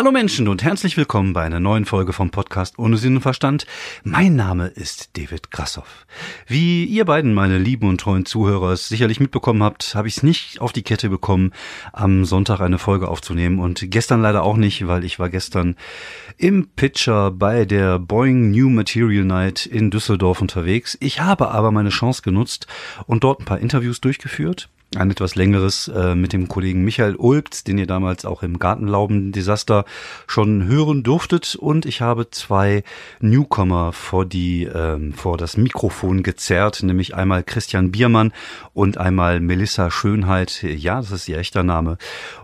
Hallo Menschen und herzlich willkommen bei einer neuen Folge vom Podcast Ohne Sinn und Verstand. Mein Name ist David Grassoff. Wie ihr beiden, meine lieben und treuen Zuhörer, es sicherlich mitbekommen habt, habe ich es nicht auf die Kette bekommen, am Sonntag eine Folge aufzunehmen und gestern leider auch nicht, weil ich war gestern im Pitcher bei der Boeing New Material Night in Düsseldorf unterwegs. Ich habe aber meine Chance genutzt und dort ein paar Interviews durchgeführt ein etwas längeres äh, mit dem Kollegen Michael Ulbt, den ihr damals auch im Gartenlauben-Desaster schon hören durftet. Und ich habe zwei Newcomer vor die ähm, vor das Mikrofon gezerrt, nämlich einmal Christian Biermann und einmal Melissa Schönheit. Ja, das ist ihr echter Name.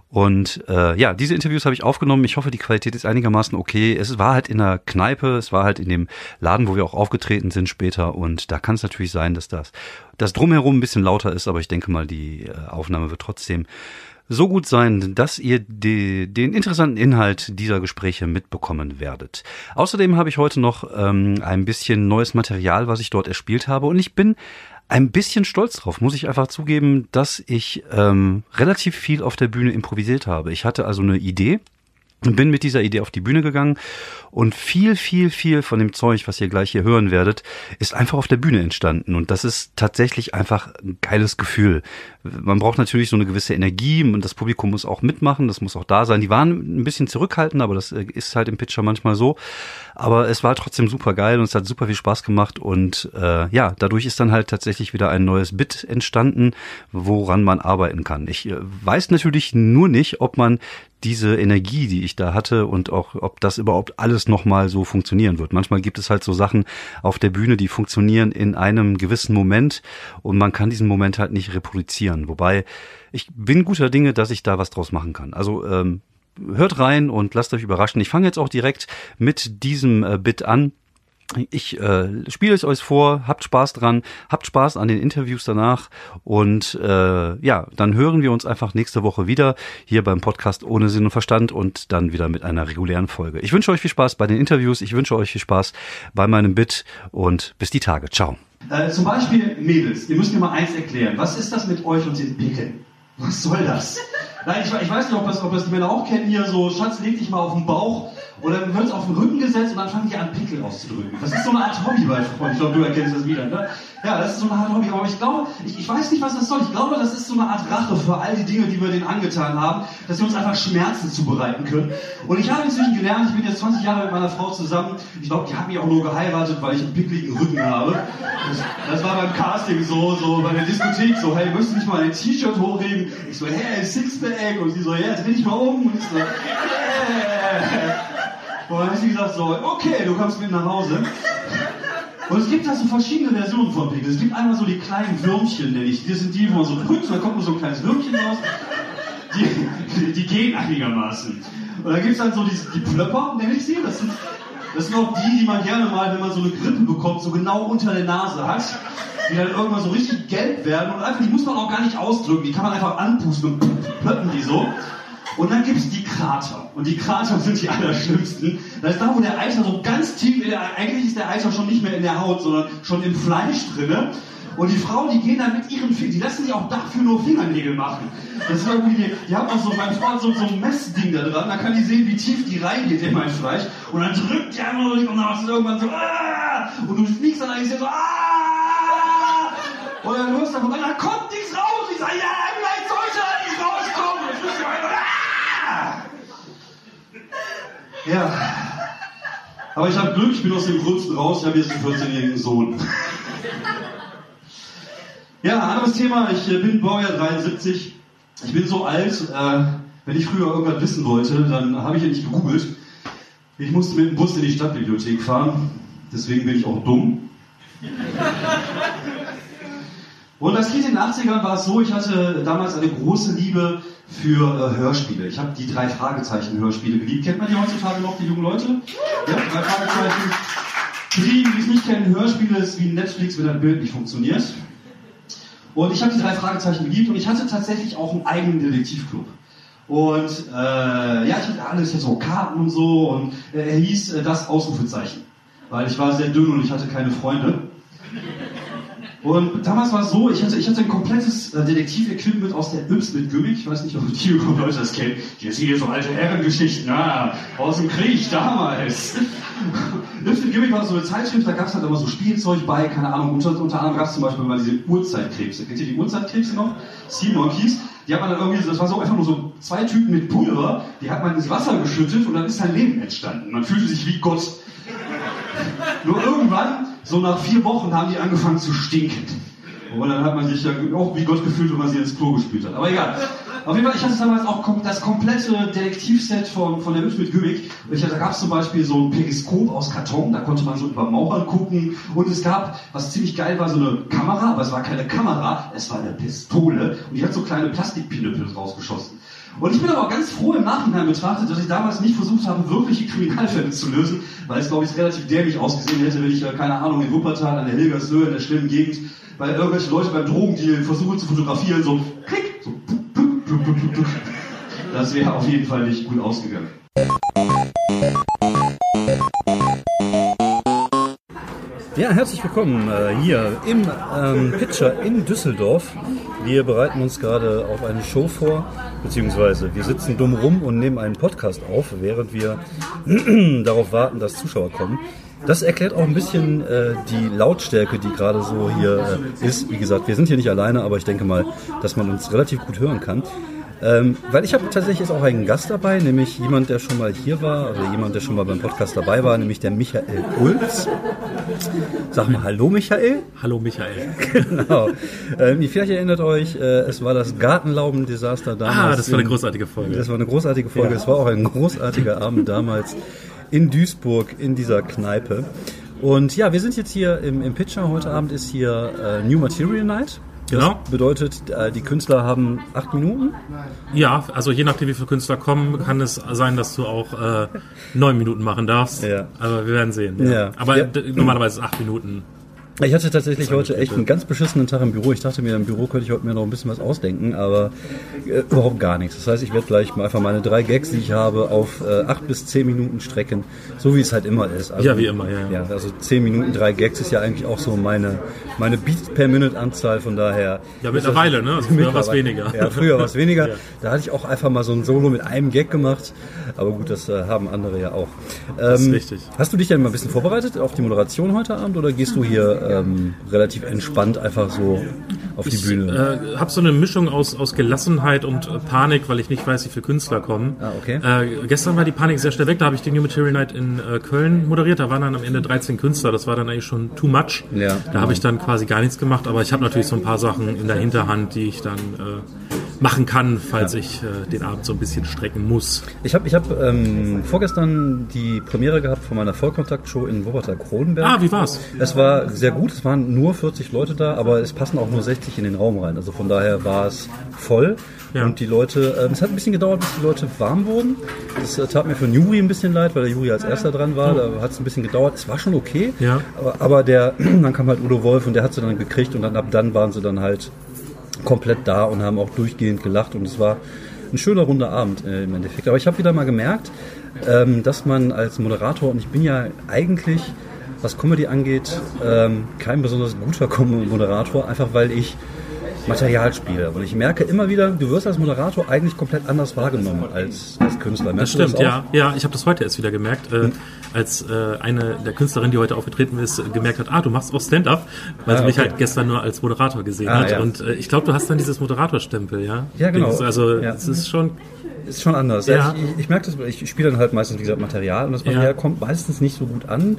Und äh, ja, diese Interviews habe ich aufgenommen. Ich hoffe, die Qualität ist einigermaßen okay. Es war halt in der Kneipe, es war halt in dem Laden, wo wir auch aufgetreten sind später. Und da kann es natürlich sein, dass das, das drumherum ein bisschen lauter ist, aber ich denke mal, die äh, Aufnahme wird trotzdem so gut sein, dass ihr die, den interessanten Inhalt dieser Gespräche mitbekommen werdet. Außerdem habe ich heute noch ähm, ein bisschen neues Material, was ich dort erspielt habe. Und ich bin ein bisschen stolz drauf, muss ich einfach zugeben, dass ich ähm, relativ viel auf der Bühne improvisiert habe. Ich hatte also eine Idee und bin mit dieser Idee auf die Bühne gegangen und viel, viel, viel von dem Zeug, was ihr gleich hier hören werdet, ist einfach auf der Bühne entstanden. Und das ist tatsächlich einfach ein geiles Gefühl. Man braucht natürlich so eine gewisse Energie und das Publikum muss auch mitmachen, das muss auch da sein. Die waren ein bisschen zurückhaltend, aber das äh, ist halt im Pitcher manchmal so. Aber es war trotzdem super geil und es hat super viel Spaß gemacht. Und äh, ja, dadurch ist dann halt tatsächlich wieder ein neues Bit entstanden, woran man arbeiten kann. Ich äh, weiß natürlich nur nicht, ob man diese Energie, die ich da hatte und auch, ob das überhaupt alles nochmal so funktionieren wird. Manchmal gibt es halt so Sachen auf der Bühne, die funktionieren in einem gewissen Moment und man kann diesen Moment halt nicht reproduzieren. Wobei ich bin guter Dinge, dass ich da was draus machen kann. Also ähm, hört rein und lasst euch überraschen. Ich fange jetzt auch direkt mit diesem äh, Bit an. Ich äh, spiele es euch vor, habt Spaß dran, habt Spaß an den Interviews danach und äh, ja, dann hören wir uns einfach nächste Woche wieder hier beim Podcast ohne Sinn und Verstand und dann wieder mit einer regulären Folge. Ich wünsche euch viel Spaß bei den Interviews, ich wünsche euch viel Spaß bei meinem Bit und bis die Tage. Ciao. Äh, zum Beispiel Mädels, ihr müsst mir mal eins erklären. Was ist das mit euch und den Pickeln? Was soll das? Nein, ich, ich weiß nicht, ob das, ob das die Männer auch kennen hier, so Schatz, leg dich mal auf den Bauch und dann wird es auf den Rücken gesetzt und dann fangen die an, Pickel auszudrücken. Das ist so eine Art Hobby bei Frauen. Ich glaube, du erkennst das wieder. Ne? Ja, das ist so eine Art Hobby. Aber ich glaube, ich, ich weiß nicht, was das soll. Ich glaube, das ist so eine Art Rache für all die Dinge, die wir denen angetan haben, dass wir uns einfach Schmerzen zubereiten können. Und ich habe inzwischen gelernt, ich bin jetzt 20 Jahre mit meiner Frau zusammen. Ich glaube, die hat mich auch nur geheiratet, weil ich einen pickligen Rücken habe. Das, das war beim Casting so, so bei der Diskothek so, hey, möchtest du nicht mal ein T-Shirt hochheben? Ich so, hey, Sixpack. Und sie so, ja, jetzt bin ich mal um. Und ich so, yeah. Und dann hat sie gesagt so, okay, du kommst mit nach Hause. Und es gibt da so verschiedene Versionen von Pickel. Es gibt einmal so die kleinen Würmchen, nenne ich. Das sind die, wo man so drückt dann kommt nur so ein kleines Würmchen raus. Die, die, die gehen einigermaßen. Und dann gibt es dann so die, die Plöpper, nenne ich sie. Das sind, das sind auch die, die man gerne mal, wenn man so eine Grippe bekommt, so genau unter der Nase hat. Die dann irgendwann so richtig gelb werden. Und einfach, die muss man auch gar nicht ausdrücken. Die kann man einfach anpusten und plöppen die so. Und dann gibt es die Krater. Und die Krater sind die allerschlimmsten. Das ist da, wo der Eiter so ganz tief, in der, eigentlich ist der Eiter schon nicht mehr in der Haut, sondern schon im Fleisch drinne. Und die Frauen, die gehen dann mit ihren Fingern, die lassen sich auch dafür nur Fingernägel machen. Das ist irgendwie, die haben auch so, mein Freund so, so ein Messding da dran, da kann die sehen, wie tief die reingeht in mein Fleisch. Und dann drückt die einmal und dann machst du irgendwann so, ah! Und du fliegst dann eigentlich so, ah! Und dann hörst du von da kommt nichts raus. Ich sag, ja, vielleicht sollte da nicht rauskommen. Jetzt müssen wir einfach, ah! Ja. Aber ich habe Glück, ich bin aus dem Gröbsten raus, ich habe jetzt einen 14-jährigen Sohn. Ja, anderes Thema. Ich äh, bin Baujahr 73. Ich bin so alt, äh, wenn ich früher irgendwas wissen wollte, dann habe ich ja nicht gegoogelt. Ich musste mit dem Bus in die Stadtbibliothek fahren. Deswegen bin ich auch dumm. Und als Kind in den 80ern war es so, ich hatte damals eine große Liebe für äh, Hörspiele. Ich habe die drei Fragezeichen Hörspiele geliebt. Kennt man die heutzutage noch, die jungen Leute? Ja, drei Fragezeichen. Für diejenigen, die es nicht kennen, Hörspiele ist wie Netflix, wenn ein Bild nicht funktioniert. Und ich habe die drei Fragezeichen geliebt und ich hatte tatsächlich auch einen eigenen Detektivclub. Und äh, ja, ich hatte alles hier so Karten und so und äh, er hieß äh, das Ausrufezeichen. Weil ich war sehr dünn und ich hatte keine Freunde. Und damals war es so, ich hatte, ich hatte ein komplettes äh, Detektiv-Equipment aus der Yps mit Gümmig. Ich weiß nicht, ob die Leute das kennen. Die sind hier so alte Herrengeschichten, ah, aus dem Krieg damals. Yps mit Gümmig war so eine Zeitschrift, da gab es halt immer so Spielzeug bei, keine Ahnung, unter, unter anderem gab es zum Beispiel mal diese Urzeitkrebse. Kennt ihr die Urzeitkrebse noch? Sea Monkeys. Die hat man dann irgendwie, das war so einfach nur so zwei Typen mit Pulver, die hat man ins Wasser geschüttet und dann ist sein Leben entstanden. Man fühlte sich wie Gott. Nur irgendwann, so nach vier Wochen, haben die angefangen zu stinken. Und dann hat man sich ja auch wie Gott gefühlt, wenn man sie ins Klo gespült hat. Aber egal. Auf jeden Fall, ich hatte damals auch das komplette Detektivset von, von der Hübsch mit Gübig. Da gab es zum Beispiel so ein Periskop aus Karton, da konnte man so über Mauern gucken. Und es gab, was ziemlich geil war, so eine Kamera, aber es war keine Kamera, es war eine Pistole. Und die hat so kleine Plastikpinöppel rausgeschossen. Und ich bin aber auch ganz froh im Nachhinein betrachtet, dass ich damals nicht versucht habe, wirkliche Kriminalfälle zu lösen, weil es, glaube ich, relativ dämlich ausgesehen hätte, wenn ich, keine Ahnung, in Wuppertal, an der Hilgershöhe, in der schlimmen Gegend, bei irgendwelchen Leuten beim Drogendeal versuche zu fotografieren, so klick, so Das wäre auf jeden Fall nicht gut ausgegangen. Ja, herzlich willkommen äh, hier im ähm, Pitcher in Düsseldorf. Wir bereiten uns gerade auf eine Show vor, beziehungsweise wir sitzen dumm rum und nehmen einen Podcast auf, während wir darauf warten, dass Zuschauer kommen. Das erklärt auch ein bisschen äh, die Lautstärke, die gerade so hier äh, ist. Wie gesagt, wir sind hier nicht alleine, aber ich denke mal, dass man uns relativ gut hören kann. Ähm, weil ich habe tatsächlich jetzt auch einen Gast dabei, nämlich jemand, der schon mal hier war, also jemand, der schon mal beim Podcast dabei war, nämlich der Michael Ulz. Sag mal Hallo Michael. Hallo Michael. genau. Ähm, ihr vielleicht erinnert euch, äh, es war das Gartenlauben-Desaster damals. Ah, das war eine großartige Folge. Das war eine großartige Folge. Es war auch ein großartiger Abend damals in Duisburg in dieser Kneipe. Und ja, wir sind jetzt hier im, im Pitcher. Heute Abend ist hier äh, New Material Night. Das Genau. bedeutet, äh, die Künstler haben acht Minuten. Ja, also je nachdem, wie viele Künstler kommen, kann es sein, dass du auch äh, neun Minuten machen darfst. Ja. Aber wir werden sehen. Ja. Ja. Aber Ja. normalerweise ist acht Minuten. Ich hatte tatsächlich heute echt einen ganz beschissenen Tag im Büro. Ich dachte mir, im Büro könnte ich heute mir noch ein bisschen was ausdenken, aber äh, überhaupt gar nichts. Das heißt, ich werde gleich mal einfach meine drei Gags, die ich habe, auf äh, acht bis zehn Minuten strecken, so wie es halt immer ist. Also, Ja, wie immer, ja, ja. Ja, also zehn Minuten, drei Gags ist ja eigentlich auch so meine, meine Beats per Minute Anzahl, von daher. Ja, mittlerweile, ne? Also früher war's weniger. Ja, früher war es weniger. Ja. Da hatte ich auch einfach mal so ein Solo mit einem Gag gemacht, aber gut, das äh, haben andere ja auch. Das ist Ähm, richtig. Hast du dich denn mal ein bisschen vorbereitet auf die Moderation heute Abend oder gehst du hier ähm, relativ entspannt einfach so auf die Ich Bühne? äh, habe so eine Mischung aus, aus Gelassenheit und äh, Panik, weil ich nicht weiß, wie viele Künstler kommen. Ah, okay. Äh, gestern war die Panik sehr schnell weg. Da habe ich die New Material Night in äh, Köln moderiert. Da waren dann am Ende 13 Künstler. Das war dann eigentlich schon too much. Ja. Da habe ich dann quasi gar nichts gemacht. Aber ich habe natürlich so ein paar Sachen in der Hinterhand, die ich dann äh, machen kann, falls ich äh, den Abend so ein bisschen strecken muss. Ich habe ich hab, ähm, vorgestern die Premiere gehabt von meiner Vollkontakt-Show in Wuppertal-Kronenberg. Ah, wie war's? Es war sehr gut, es waren nur 40 Leute da, aber es passen auch nur 60 in den Raum rein. Also von daher war es voll. Ja. Und die Leute, ähm, es hat ein bisschen gedauert, bis die Leute warm wurden. Das äh, tat mir für den Juri ein bisschen leid, weil der Juri als erster dran war. Da hat es ein bisschen gedauert. Es war schon okay. Ja. Aber, aber der, dann kam halt Udo Wolf und der hat sie dann gekriegt und dann ab dann waren sie dann halt komplett da und haben auch durchgehend gelacht und es war ein schöner runder Abend äh, im Endeffekt. Aber ich habe wieder mal gemerkt, ähm, dass man als Moderator, und ich bin ja eigentlich, was Comedy angeht, ähm, kein besonders guter Moderator, einfach weil ich Material spiele. Und ich merke immer wieder, du wirst als Moderator eigentlich komplett anders wahrgenommen als, als Künstler. Das Merkst du stimmt, auch? ja. Ja, ich habe das heute erst wieder gemerkt, äh, als äh, eine der Künstlerinnen, die heute aufgetreten ist, gemerkt hat, ah, du machst auch Stand-up, weil Ah, sie mich okay. halt gestern nur als Moderator gesehen Ah, hat. ja. Und äh, ich glaube, du hast dann dieses Moderatorstempel, ja? Ja, genau. Also Ja. es ist schon, Ist schon anders. Ja. Ich, ich, ich merke das, ich spiele dann halt meistens, wie gesagt, Material und das Material kommt meistens nicht so gut an.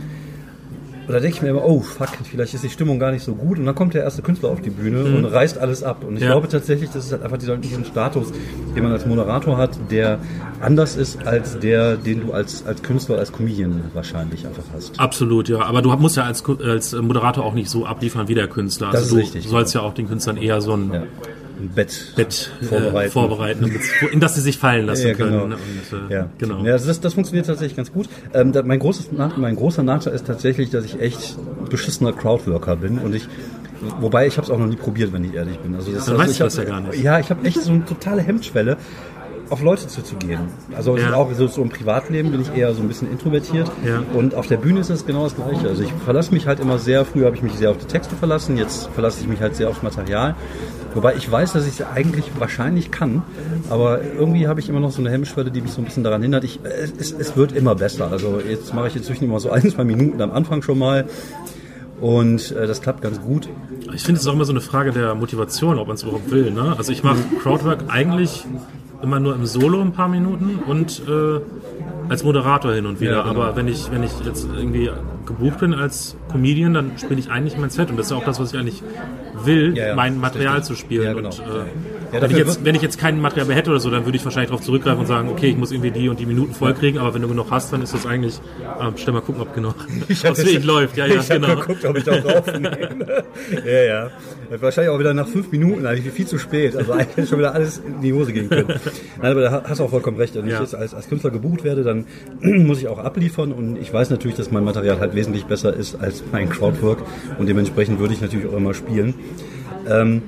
Oder denke ich mir immer, oh fuck, vielleicht ist die Stimmung gar nicht so gut. Und dann kommt der erste Künstler auf die Bühne und reißt alles ab. Und ich Ja. glaube tatsächlich, das ist halt einfach dieser, diesen Status, den man als Moderator hat, der anders ist als der, den du als, als Künstler, als Comedian wahrscheinlich einfach hast. absolut, ja. Aber du musst ja als, als Moderator auch nicht so abliefern wie der Künstler. Das Also ist du richtig, sollst ja auch den Künstlern eher so ein Ja. Ein Bett, Bett vorbereiten. Äh, vorbereiten damit, in das sie sich fallen lassen Ja, genau. können. Und, äh, Ja, genau. Ja, das, das funktioniert tatsächlich ganz gut. Ähm, da, mein, großes, mein großer Nachteil ist tatsächlich, dass ich echt beschissener Crowdworker bin und ich Wobei ich habe es auch noch nie probiert, wenn ich ehrlich bin. Also das, Dann also weißt ich du das ja gar nicht. Ja, ich habe echt so eine totale Hemmschwelle. auf Leute zuzugehen. Also Ja. auch so, so im Privatleben bin ich eher so ein bisschen introvertiert. Ja. Und auf der Bühne ist es genau das Gleiche. Also ich verlasse mich halt immer sehr, früher habe ich mich sehr auf die Texte verlassen, jetzt verlasse ich mich halt sehr aufs Material. Wobei ich weiß, dass ich es eigentlich wahrscheinlich kann, aber irgendwie habe ich immer noch so eine Hemmschwelle, die mich so ein bisschen daran hindert. Ich, es, es, wird immer besser. Also jetzt mache ich inzwischen immer so ein, zwei Minuten am Anfang schon mal und äh, das klappt ganz gut. Ich finde, es ist auch immer so eine Frage der Motivation, ob man es überhaupt will. Ne? Also ich mache Crowdwork eigentlich immer nur im Solo ein paar Minuten und äh, als Moderator hin und wieder. Ja, genau. Aber wenn ich, wenn ich jetzt irgendwie gebucht bin als Comedian, dann spiele ich eigentlich mein Set. Und das ist auch das, was ich eigentlich will, Ja, ja, mein Material zu spielen. Ja, genau. Und, äh, wenn, ich jetzt, wenn ich jetzt kein Material mehr hätte oder so, dann würde ich wahrscheinlich darauf zurückgreifen und sagen, okay, ich muss irgendwie die und die Minuten vollkriegen, aber wenn du genug hast, dann ist das eigentlich, ähm, stell mal gucken, ob genug, ob es wirklich läuft. Ja, ja, ich genau. geguckt, ob ich da drauf Ja, ja. Wahrscheinlich auch wieder nach fünf Minuten, eigentlich viel zu spät. Also eigentlich hätte schon wieder alles in die Hose gehen können. Nein, aber da hast du auch vollkommen recht. Wenn ich jetzt als, als Künstler gebucht werde, dann muss ich auch abliefern und ich weiß natürlich, dass mein Material halt wesentlich besser ist als mein Crowdwork und dementsprechend würde ich natürlich auch immer spielen. Ähm,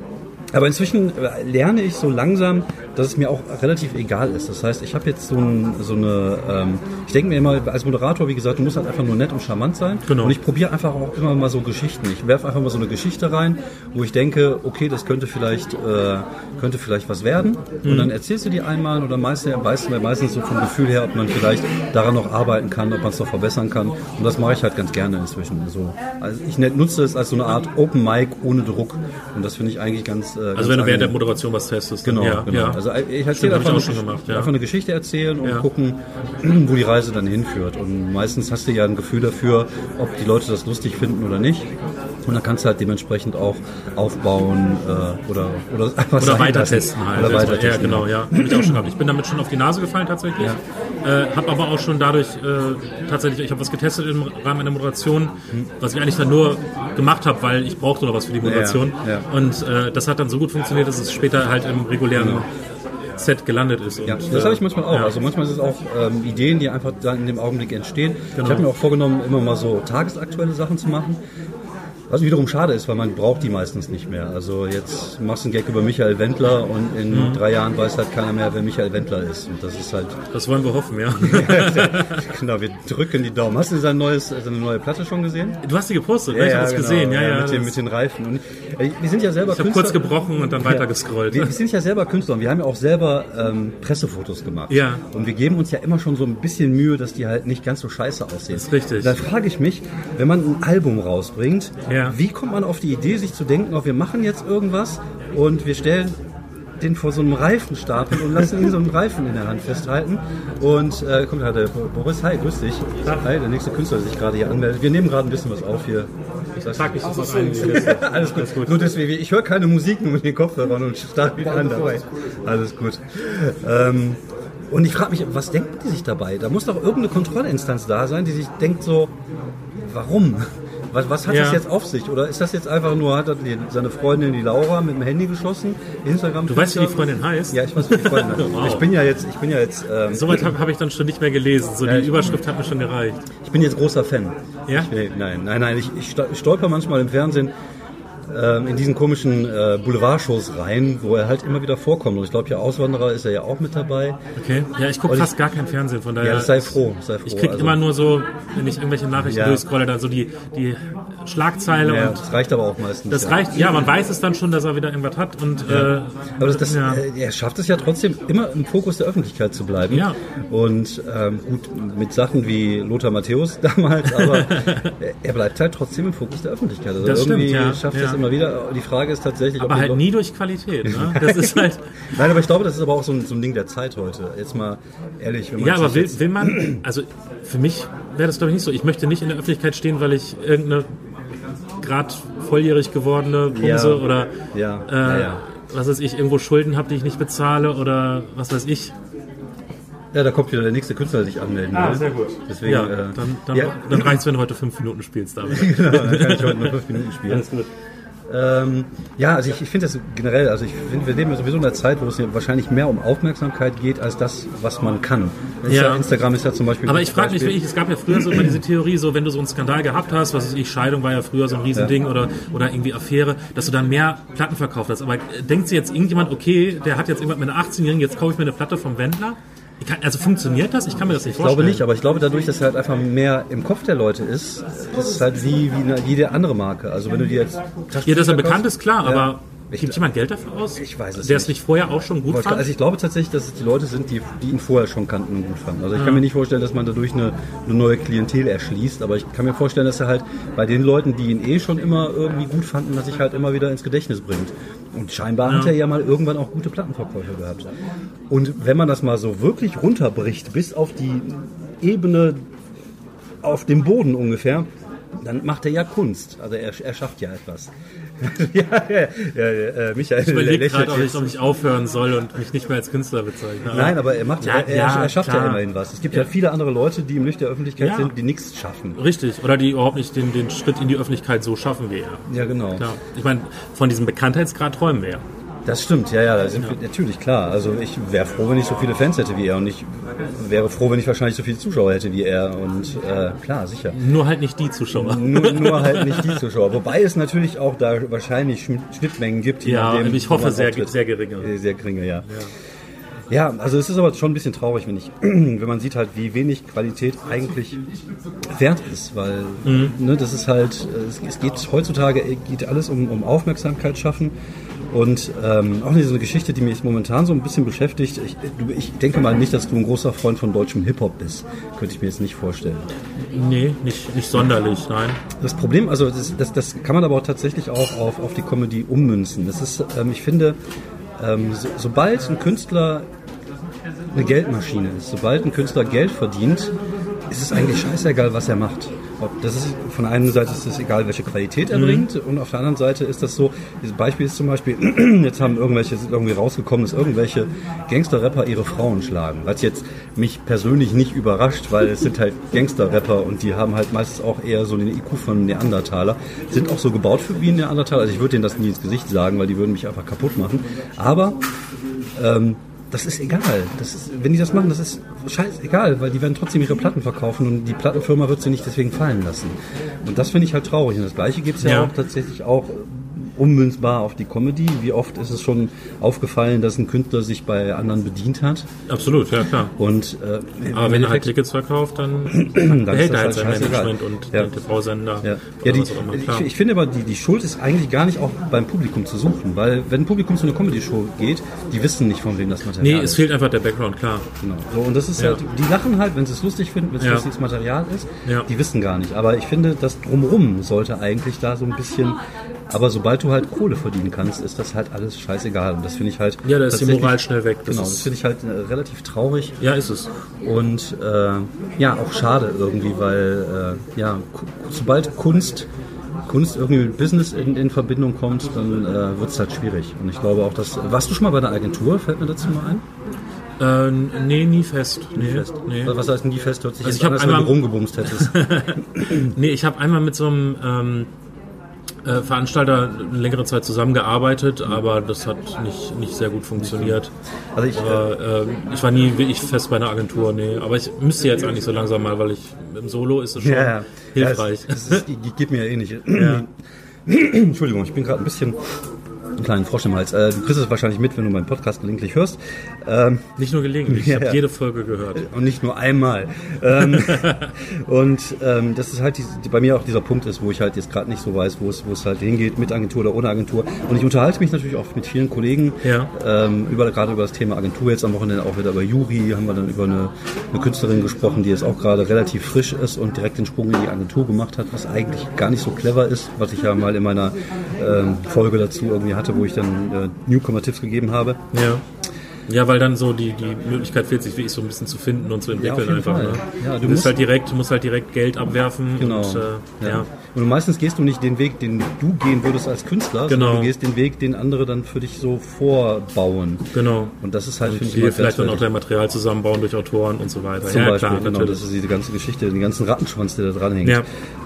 aber inzwischen lerne ich so langsam, dass es mir auch relativ egal ist. Das heißt, ich habe jetzt so, ein, so eine, ähm, ich denke mir immer, als Moderator, wie gesagt, du musst halt einfach nur nett und charmant sein. Genau. Und ich probiere einfach auch immer mal so Geschichten. Ich werfe einfach mal so eine Geschichte rein, wo ich denke, okay, das könnte vielleicht, äh, könnte vielleicht was werden. Und dann erzählst du die einmal oder meistens, weißt du meistens so vom Gefühl her, ob man vielleicht daran noch arbeiten kann, ob man es noch verbessern kann. Und das mache ich halt ganz gerne inzwischen. So, also ich nutze es als so eine Art Open Mic ohne Druck. Und das finde ich eigentlich ganz. Äh, ganz Also wenn du während der. Moderation was testest. dann Genau, ja, genau. Ja. Also ich erzähle hab ich einfach, auch schon gemacht, ja. einfach eine Geschichte erzählen und Ja. gucken, wo die Reise dann hinführt. Und meistens hast du ja ein Gefühl dafür, ob die Leute das lustig finden oder nicht. Und dann kannst du halt dementsprechend auch aufbauen äh, oder oder einfach Oder sein weiter lassen. testen halt. Oder weiter ja, testen. genau, ja. Ich auch schon gehabt. Ich bin damit schon auf die Nase gefallen tatsächlich. Äh, habe aber auch schon dadurch äh, tatsächlich, ich habe was getestet im Rahmen einer Moderation, was ich eigentlich dann nur gemacht habe, weil ich brauchte noch was für die Moderation. Ja, ja. Und äh, das hat dann so gut funktioniert, dass es später halt im regulären Set gelandet ist. Ja, das äh, habe ich manchmal auch. ja. Also manchmal ist es auch ähm, Ideen, die einfach dann in dem Augenblick entstehen. Genau. Ich habe mir auch vorgenommen, immer mal so tagesaktuelle Sachen zu machen. Was wiederum schade ist, weil man braucht die meistens nicht mehr. Also jetzt machst du einen Gag über Michael Wendler und in Mhm. drei Jahren weiß halt keiner mehr, wer Michael Wendler ist. Und das ist halt Das wollen wir hoffen, ja. genau, wir drücken die Daumen. Hast du sein neues, seine neue Platte schon gesehen? Du hast die gepostet, ne? ich habe das genau. gesehen. Ja, ja, mit, den, mit den Reifen. Und äh, wir sind ja selber ich habe kurz gebrochen und dann weiter gescrollt. Wir, wir sind ja selber Künstler und wir haben ja auch selber ähm, Pressefotos gemacht. Ja. Und wir geben uns ja immer schon so ein bisschen Mühe, dass die halt nicht ganz so scheiße aussehen. Das ist richtig. Da frage ich mich, wenn man ein Album rausbringt, Ja. Wie kommt man auf die Idee, sich zu denken, oh, wir machen jetzt irgendwas und wir stellen den vor so einem Reifenstapel und lassen ihn so einen Reifen in der Hand festhalten. Und äh, kommt gerade Boris, hi, grüß dich. Hi, der nächste Künstler, der sich gerade hier anmeldet. Wir nehmen gerade ein bisschen was auf hier. Ich sag's- Sag ich sofort ein. alles gut. Nur deswegen, ich höre keine Musik nur mit den Kopfhörern und starte wieder an dabei. Alles gut. Ähm, und ich frage mich, was denken die sich dabei? Da muss doch irgendeine Kontrollinstanz da sein, die sich denkt so, warum? Was, was hat Ja. das jetzt auf sich? Oder ist das jetzt einfach nur, hat er seine Freundin, die Laura, mit dem Handy geschossen? Instagram? Du weißt, wie die Freundin heißt? Ja, ich weiß, wie die Freundin heißt. Wow. Ich bin ja jetzt, ich bin ja jetzt, ähm, Soweit habe hab ich dann schon nicht mehr gelesen. So die Überschrift hat mir schon gereicht. ich bin jetzt großer Fan. Ja? Ich, nein, nein, nein, ich, ich stolper manchmal im Fernsehen ähm, in diesen komischen äh, Boulevardshows rein, wo er halt immer wieder vorkommt. Und ich glaube, ja, Auswanderer ist er ja auch mit dabei. Okay. Ja, ich gucke ich- fast gar kein Fernsehen, von daher. Ja, sei froh, sei froh. Ich krieg Also- immer nur so, wenn ich irgendwelche Nachrichten Ja. durchscrolle, dann so die, die Schlagzeile Ja, und das reicht aber auch meistens. das ja. reicht. Ja, man weiß es dann schon, dass er wieder irgendwas hat und äh, Aber das, das, ja. äh, er schafft es ja trotzdem, immer im Fokus der Öffentlichkeit zu bleiben. Ja. Und ähm, gut, mit Sachen wie Lothar Matthäus damals, aber er bleibt halt trotzdem im Fokus der Öffentlichkeit. Also Das stimmt, irgendwie ja. schafft er Ja. es immer wieder. Die Frage ist tatsächlich, aber halt nie durch Qualität. Ne? Das ist halt. Nein, aber ich glaube, das ist aber auch so ein, so ein Ding der Zeit heute. Jetzt mal ehrlich, wenn man Ja, aber will, will man, also für mich wäre das glaube ich nicht so. Ich möchte nicht in der Öffentlichkeit stehen, weil ich irgendeine gerade volljährig gewordene Pumse Ja. oder Ja, äh, ja, ja. was weiß ich, irgendwo Schulden habe, die ich nicht bezahle oder was weiß ich. ja, da kommt wieder der nächste Künstler, der sich anmelden will. gut. Deswegen, Ja, äh, dann, dann, ja. dann reicht's, wenn du heute fünf Minuten spielst damit. genau, dann kann ich heute nur fünf Minuten spielen. Alles gut. Ähm, ja, also ich, ich finde das generell, also ich finde, wir leben ja sowieso in einer Zeit, wo es ja wahrscheinlich mehr um Aufmerksamkeit geht, als das, was man kann. Ja. Instagram ist ja zum Beispiel. Aber ich frage mich wirklich, es gab ja früher so immer diese Theorie, so wenn du so einen Skandal gehabt hast, was weiß ich, Scheidung war ja früher so ein Riesending oder, oder irgendwie Affäre, dass du dann mehr Platten verkauft hast. Aber denkt sich jetzt irgendjemand, okay, der hat jetzt irgendwann mit einer 18-Jährigen, jetzt kaufe ich mir eine Platte vom Wendler? Ich kann, also funktioniert das? Ich kann mir das nicht Ich vorstellen. glaube nicht, aber ich glaube dadurch, dass er halt einfach mehr im Kopf der Leute ist, ist es halt wie, wie eine, jede andere Marke. Also wenn du dir jetzt Ja, dass er bekannt ist, klar, Ja. aber Ich- gibt jemand Geld dafür aus? Ich weiß es Der es nicht. nicht vorher auch schon gut fand? Also ich glaube tatsächlich, dass es die Leute sind, die, die ihn vorher schon kannten und gut fanden. Also ich kann mir nicht vorstellen, dass man dadurch eine, eine neue Klientel erschließt, aber ich kann mir vorstellen, dass er halt bei den Leuten, die ihn eh schon immer irgendwie gut fanden, dass sich halt immer wieder ins Gedächtnis bringt. Und scheinbar hat er ja mal irgendwann auch gute Plattenverkäufe gehabt. Und wenn man das mal so wirklich runterbricht, bis auf die Ebene auf dem Boden ungefähr, dann macht er ja Kunst. Also er, er schafft ja etwas. ja, ja, ja, ja, äh, Michael ich überlege gerade, ob ich, ob ich aufhören soll und mich nicht mehr als Künstler bezeichne. Nein, aber er macht, Ja, er, ja, er schafft ja klar. immerhin was. Es gibt ja viele andere Leute, die im Licht der Öffentlichkeit Ja. sind, die nichts schaffen. Richtig, oder die überhaupt nicht den, den Schritt in die Öffentlichkeit so schaffen wie er. Ja, genau. Klar. Ich meine, von diesem Bekanntheitsgrad träumen wir ja. Das stimmt, ja, ja, da sind wir natürlich klar. Also ich wäre froh, wenn ich so viele Fans hätte wie er und ich wäre froh, wenn ich wahrscheinlich so viele Zuschauer hätte wie er und äh, klar, sicher. Nur halt nicht die Zuschauer. Nur, nur halt nicht die Zuschauer. Wobei es natürlich auch da wahrscheinlich Schnitt- Schnittmengen gibt. Ja, nachdem, ich hoffe sehr, auftritt. sehr geringe. Äh, Sehr geringe, ja. Ja, also es ist aber schon ein bisschen traurig, wenn ich, wenn man sieht halt, wie wenig Qualität eigentlich wert ist, weil Mhm. ne, das ist halt, äh, es, es geht heutzutage geht alles um, um Aufmerksamkeit schaffen und ähm, auch so eine Geschichte, die mich momentan so ein bisschen beschäftigt. Ich, ich denke mal nicht, dass du ein großer Freund von deutschem Hip Hop bist, könnte ich mir jetzt nicht vorstellen. Nee, nicht, nicht sonderlich, nein. Das Problem, also das, das, das kann man aber auch tatsächlich auch auf, auf die Comedy ummünzen. Das ist, ähm, ich finde, ähm, so, sobald ein Künstler eine Geldmaschine ist, sobald ein Künstler Geld verdient, ist es eigentlich scheißegal, was er macht. Das ist, von der einen Seite ist es egal, welche Qualität er bringt, und auf der anderen Seite ist das so, dieses Beispiel ist zum Beispiel, jetzt haben irgendwelche, ist irgendwie rausgekommen, dass irgendwelche Gangster-Rapper ihre Frauen schlagen. Was jetzt mich persönlich nicht überrascht, weil es sind halt Gangster-Rapper und die haben halt meistens auch eher so den IQ von Neandertaler, sind auch so gebaut für wie ein Neandertaler, also ich würde denen das nie ins Gesicht sagen, weil die würden mich einfach kaputt machen, aber ähm, das ist egal. Das ist, wenn die das machen, das ist scheißegal, weil die werden trotzdem ihre Platten verkaufen und die Plattenfirma wird sie nicht deswegen fallen lassen. Und das finde ich halt traurig. Und das Gleiche gibt es ja, Ja. auch tatsächlich auch ummünzbar auf die Comedy. Wie oft ist es schon aufgefallen, dass ein Künstler sich bei anderen bedient hat? Absolut, ja klar. Und äh, Aber wenn er halt Tickets verkauft, dann dann behält er halt sein scheißegal. Management und Ja. den TV-Sender Ja, ja die, ich, ich finde aber, die, die Schuld ist eigentlich gar nicht auch beim Publikum zu suchen, weil wenn ein Publikum zu einer Comedy-Show geht, die wissen nicht, von wem das Material Nee, ist. es fehlt einfach der Background, klar. Genau. So, und das ist Ja. halt, die lachen halt, wenn sie es lustig finden, wenn es lustiges Material ist, die wissen gar nicht. Aber ich finde, das drumrum sollte eigentlich da so ein bisschen, aber sobald du halt Kohle verdienen kannst, ist das halt alles scheißegal. Und das finde ich halt. Ja, da ist die Moral schnell weg. Das genau, das finde ich halt äh, relativ traurig Ja, ist es. und äh, ja, auch schade irgendwie, weil äh, ja, sobald Kunst Kunst irgendwie mit Business in, in Verbindung kommt, dann äh, wird es halt schwierig. Und ich glaube auch, dass. Warst du schon mal bei einer Agentur? Fällt mir dazu mal ein? Äh, nee, nie fest. Nee, Fest. nee. Was heißt nie fest? Hört sich Also ich an, als wenn du einmal- rumgebumst hättest. Nee, ich habe einmal mit so einem ähm, äh, Veranstalter längere Zeit zusammengearbeitet, aber das hat nicht, nicht sehr gut funktioniert. Also ich, Aber, äh, ich war nie wirklich fest bei einer Agentur, nee. Aber ich müsste jetzt eigentlich so langsam mal, weil ich im Solo ist es schon ja, hilfreich. Ja, es, es, ist- geht mir ja ähnlich. Entschuldigung, ich bin gerade ein bisschen einen kleinen Frosch im Hals. Äh, du kriegst es wahrscheinlich mit, wenn du meinen Podcast gelegentlich hörst. Ähm, Nicht nur gelegentlich, ich Ja, habe jede Folge gehört. und nicht nur einmal. ähm, und ähm, das ist halt die, die, bei mir auch dieser Punkt ist, wo ich halt jetzt gerade nicht so weiß, wo es, wo es halt hingeht, mit Agentur oder ohne Agentur. Und ich unterhalte mich natürlich auch mit vielen Kollegen, Ja. ähm, über, gerade über das Thema Agentur. Jetzt am Wochenende auch wieder über Juri, haben wir dann über eine, eine Künstlerin gesprochen, die jetzt auch gerade relativ frisch ist und direkt den Sprung in die Agentur gemacht hat, was eigentlich gar nicht so clever ist, was ich ja mal in meiner ähm, Folge dazu irgendwie hatte, wo ich dann äh, Newcomer-Tipps gegeben habe. Ja. Ja, weil dann so die, die Möglichkeit fehlt, sich wirklich so ein bisschen zu finden und zu entwickeln jeden einfach. Ne? Ja, du musst- halt direkt, musst halt direkt Geld abwerfen Genau. und äh, ja. Und meistens gehst du nicht den Weg, den du gehen würdest als Künstler, sondern Genau. du gehst den Weg, den andere dann für dich so vorbauen. Genau. Und das ist halt, finde ich, vielleicht dann auch dein Material zusammenbauen durch Autoren und so weiter. Zum ja, Beispiel, klar, genau, natürlich. das ist diese ganze Geschichte, den ganzen Rattenschwanz, der da dran hängt. Ja.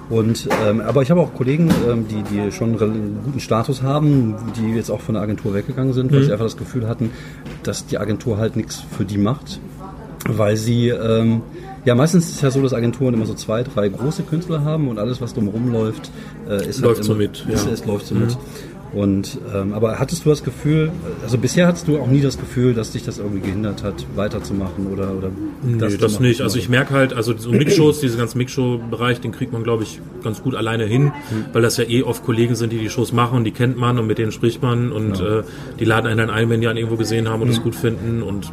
Und, ähm, aber ich habe auch Kollegen, ähm, die, die schon einen guten Status haben, die jetzt auch von der Agentur weggegangen sind, weil Mhm. sie einfach das Gefühl hatten, dass die Agentur halt nichts für die macht, weil sie, ähm, ja, meistens ist es ja so, dass Agenturen immer so zwei, drei große Künstler haben und alles, was drumherum läuft, äh, ist Läuft halt so immer, mit, Ist, ja. Mhm. es läuft so mit. Und ähm, aber hattest du das Gefühl, also bisher hattest du auch nie das Gefühl, dass dich das irgendwie gehindert hat, weiterzumachen oder oder Nee, das nicht. Also ich merke halt, also so Mixshows, diesen ganzen Mixshow-Bereich, den kriegt man, glaube ich, ganz gut alleine hin, weil das ja eh oft Kollegen sind, die die Shows machen und die kennt man und mit denen spricht man und äh, die laden einen dann ein, wenn die einen irgendwo gesehen haben und es gut finden und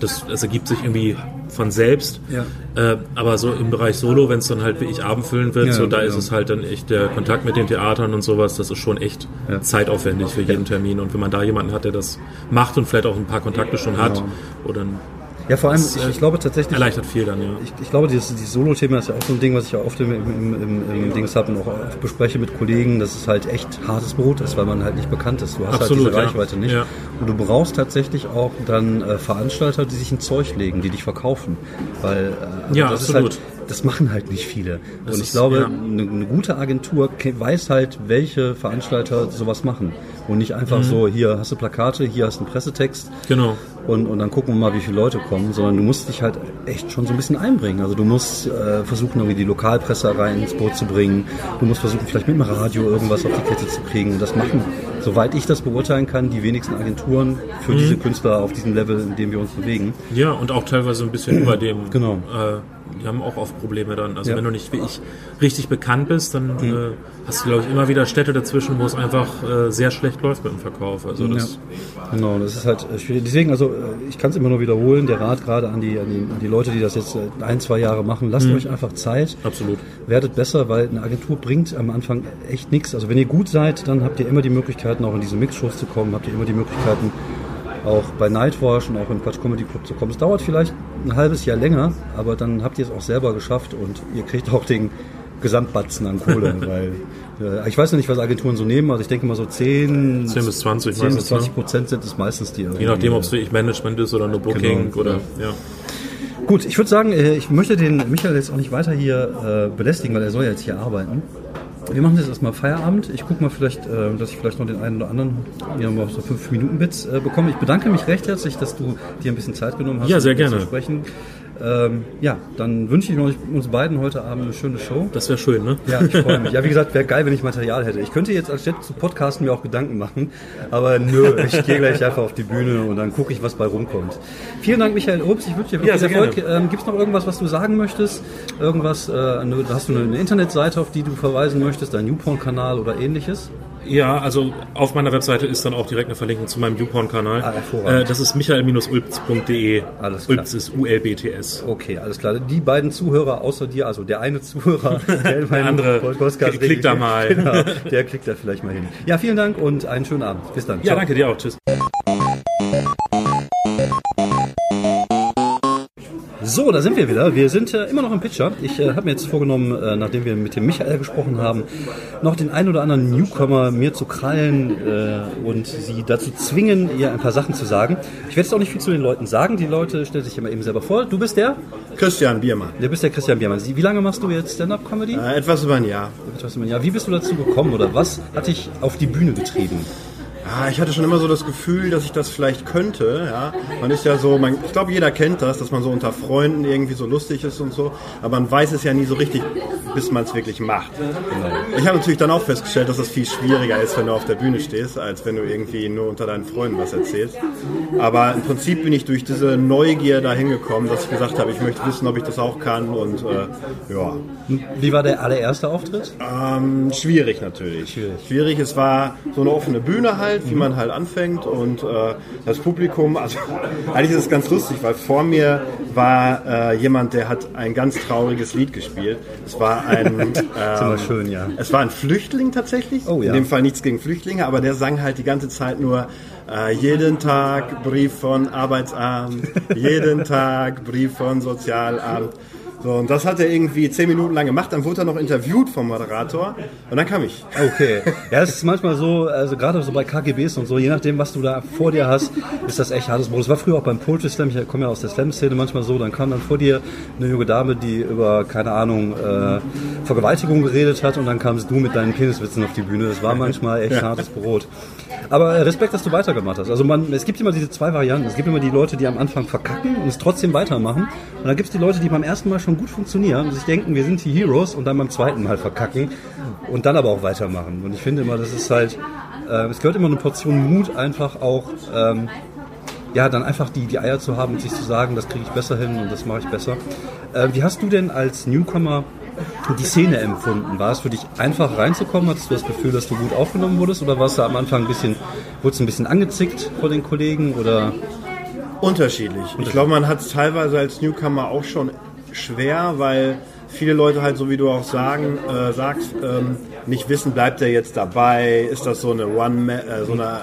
das, das ergibt sich irgendwie von selbst. Ja. Äh, aber so im Bereich Solo, wenn es dann halt wirklich abendfüllend wird, Ja, so da genau. ist es halt dann echt der Kontakt mit den Theatern und sowas, das ist schon echt Ja. zeitaufwendig für jeden Termin. Und wenn man da jemanden hat, der das macht und vielleicht auch ein paar Kontakte schon hat, Genau. oder ein- Ja, vor allem, ich, glaube tatsächlich, erleichtert viel dann, ja. ich, ich glaube, dieses, dieses Solo-Thema ist ja auch so ein Ding, was ich ja oft im, im, im, im, Dings habe und auch oft bespreche mit Kollegen, dass es halt echt hartes Brot ist, weil man halt nicht bekannt ist. Du hast Absolut, halt diese ja. Reichweite nicht. Ja. Und du brauchst tatsächlich auch dann äh, Veranstalter, die sich ein Zeug legen, die dich verkaufen. Weil äh, Ja, das absolut. ist halt, das machen halt nicht viele. Das und ich ist- glaube, ja. eine, eine gute Agentur weiß halt, welche Veranstalter sowas machen. Und nicht einfach Mhm. so, hier hast du Plakate, hier hast du einen Pressetext Genau. und, und dann gucken wir mal, wie viele Leute kommen, sondern du musst dich halt echt schon so ein bisschen einbringen. Also du musst äh, versuchen, irgendwie die Lokalpresse rein ins Boot zu bringen. Du musst versuchen, vielleicht mit dem Radio irgendwas auf die Kette zu kriegen. Und das machen, soweit ich das beurteilen kann, die wenigsten Agenturen für diese Künstler auf diesem Level, in dem wir uns bewegen. Ja, und auch teilweise ein bisschen über dem. Genau. Äh, die haben auch oft Probleme dann. Also Ja. wenn du nicht wie ich richtig bekannt bist, dann äh, hast du, glaube ich, immer wieder Städte dazwischen, wo es einfach äh, sehr schlecht läuft mit dem Verkauf. Also das, Genau, das ist halt äh, schwierig. Deswegen, also äh, ich kann es immer nur wiederholen, der Rat gerade an die, an die, an die Leute, die das jetzt äh, ein, zwei Jahre machen, lasst euch einfach Zeit. absolut. werdet besser, weil eine Agentur bringt am Anfang echt nichts. Also wenn ihr gut seid, dann habt ihr immer die Möglichkeiten, auch in diese Mixshows zu kommen, habt ihr immer die Möglichkeiten, auch bei Nightwash und auch im Quatsch Comedy Club zu kommen. Es dauert vielleicht ein halbes Jahr länger, aber dann habt ihr es auch selber geschafft und ihr kriegt auch den Gesamtbatzen an Kohle, weil äh, ich weiß ja nicht, was Agenturen so nehmen, also ich denke mal so 10, 10 bis 20 10 bis meistens, ne? 20 Prozent sind es meistens die. Je nachdem, ob es wirklich Management ist oder nur Booking Genau, oder ja. ja. Gut, ich würde sagen, äh, ich möchte den Michael jetzt auch nicht weiter hier äh, belästigen, weil er soll ja jetzt hier arbeiten. Wir machen jetzt erstmal Feierabend. Ich gucke mal vielleicht, äh, dass ich vielleicht noch den einen oder anderen hier noch so 5 Minuten Bits äh, bekomme. Ich bedanke mich recht herzlich, dass du dir ein bisschen Zeit genommen hast, Ja, sehr um gerne. zu sprechen. Ähm, ja, dann wünsche ich uns beiden heute Abend eine schöne Show. Das wäre schön, ne? Ja, ich freue mich. Ja, wie gesagt, wäre geil, wenn ich Material hätte. Ich könnte jetzt anstatt zu podcasten mir auch Gedanken machen, aber nö, ich gehe gleich einfach auf die Bühne und dann gucke ich, was bei rumkommt. Vielen Dank, Michael Obst. Ich wünsche dir Ja, viel sehr Erfolg. Ähm, Gibt es noch irgendwas, was du sagen möchtest? Irgendwas, äh, hast du eine Internetseite, auf die du verweisen möchtest, dein Newporn-Kanal oder ähnliches? Ja, also auf meiner Webseite ist dann auch direkt eine Verlinkung zu meinem YouPorn-Kanal. Ah, hervorragend. äh, das ist michael-ulbz.de. Alles klar. Ulbz ist U-L-B-T-S. Okay, alles klar. Die beiden Zuhörer außer dir, also der eine Zuhörer, der, meinem andere, Podcast klickt da mal. Genau, der klickt da vielleicht mal hin. Ja, vielen Dank und einen schönen Abend. Bis dann. Ja, Ciao. danke dir auch. Tschüss. So, da sind wir wieder. Wir sind äh, immer noch im Pitcher. Ich äh, habe mir jetzt vorgenommen, äh, nachdem wir mit dem Michael gesprochen haben, noch den ein oder anderen Newcomer mir zu krallen äh, und sie dazu zwingen, ihr ein paar Sachen zu sagen. Ich werde jetzt auch nicht viel zu den Leuten sagen. Die Leute stellen sich immer eben selber vor. Du bist der? Christian Biermann. Du bist der Christian Biermann. Wie lange machst du jetzt Stand-Up-Comedy? Äh, etwas über ein Jahr. Ja, wie bist du dazu gekommen oder was hat dich auf die Bühne getrieben? Ah, ich hatte schon immer so das Gefühl, dass ich das vielleicht könnte. Ja? Man ist ja so, man, ich glaube, jeder kennt das, dass man so unter Freunden irgendwie so lustig ist und so. Aber man weiß es ja nie so richtig, bis man es wirklich macht. Ich habe natürlich dann auch festgestellt, dass das viel schwieriger ist, wenn du auf der Bühne stehst, als wenn du irgendwie nur unter deinen Freunden was erzählst. Aber im Prinzip bin ich durch diese Neugier dahin gekommen, dass ich gesagt habe, ich möchte wissen, ob ich das auch kann. Und äh, ja, Wie war der allererste Auftritt? Ähm, schwierig natürlich. Schwierig. Schwierig. Es war so eine offene Bühne halt. Halt, wie man halt anfängt und äh, das Publikum, also eigentlich ist es ganz lustig, weil vor mir war äh, jemand, der hat ein ganz trauriges Lied gespielt. Es war ein, ähm, immer schön, ja. es war ein Flüchtling tatsächlich. Oh, ja. In dem Fall nichts gegen Flüchtlinge, aber der sang halt die ganze Zeit nur äh, jeden Tag Brief von Arbeitsamt, jeden Tag Brief von Sozialamt. So, und das hat er irgendwie zehn Minuten lang gemacht, dann wurde er noch interviewt vom Moderator und dann kam ich. Okay. Ja, es ist manchmal so, also gerade so bei KGBs und so, je nachdem, was du da vor dir hast, ist das echt hartes Brot. Das war früher auch beim Poetry Slam, ich komme ja aus der Slam-Szene manchmal so, dann kam dann vor dir eine junge Dame, die über, keine Ahnung, äh, Vergewaltigung geredet hat und dann kamst du mit deinen Peniswitzen auf die Bühne. Das war manchmal echt hartes Brot. Aber äh, Respekt, dass du weitergemacht hast. Also man, es gibt immer diese zwei Varianten. Es gibt immer die Leute, die am Anfang verkacken und es trotzdem weitermachen. Und dann gibt es die Leute, die beim ersten Mal schon gut funktionieren und sich denken, wir sind die Heroes und dann beim zweiten Mal verkacken und dann aber auch weitermachen. Und ich finde immer, das ist halt, äh, es gehört immer eine Portion Mut einfach auch, ähm, ja, dann einfach die, die Eier zu haben und sich zu sagen, das kriege ich besser hin und das mache ich besser. Äh, wie hast du denn als Newcomer die Szene empfunden? War es für dich einfach reinzukommen? Hattest du das Gefühl, dass du gut aufgenommen wurdest oder warst du am Anfang ein bisschen, wurdest du ein bisschen angezickt vor den Kollegen oder? Unterschiedlich. Ich glaube, man hat es teilweise als Newcomer auch schon schwer, weil viele Leute halt, so wie du auch sagen, äh, sagst, ähm, nicht wissen, bleibt er jetzt dabei? Ist das so eine One, äh, so eine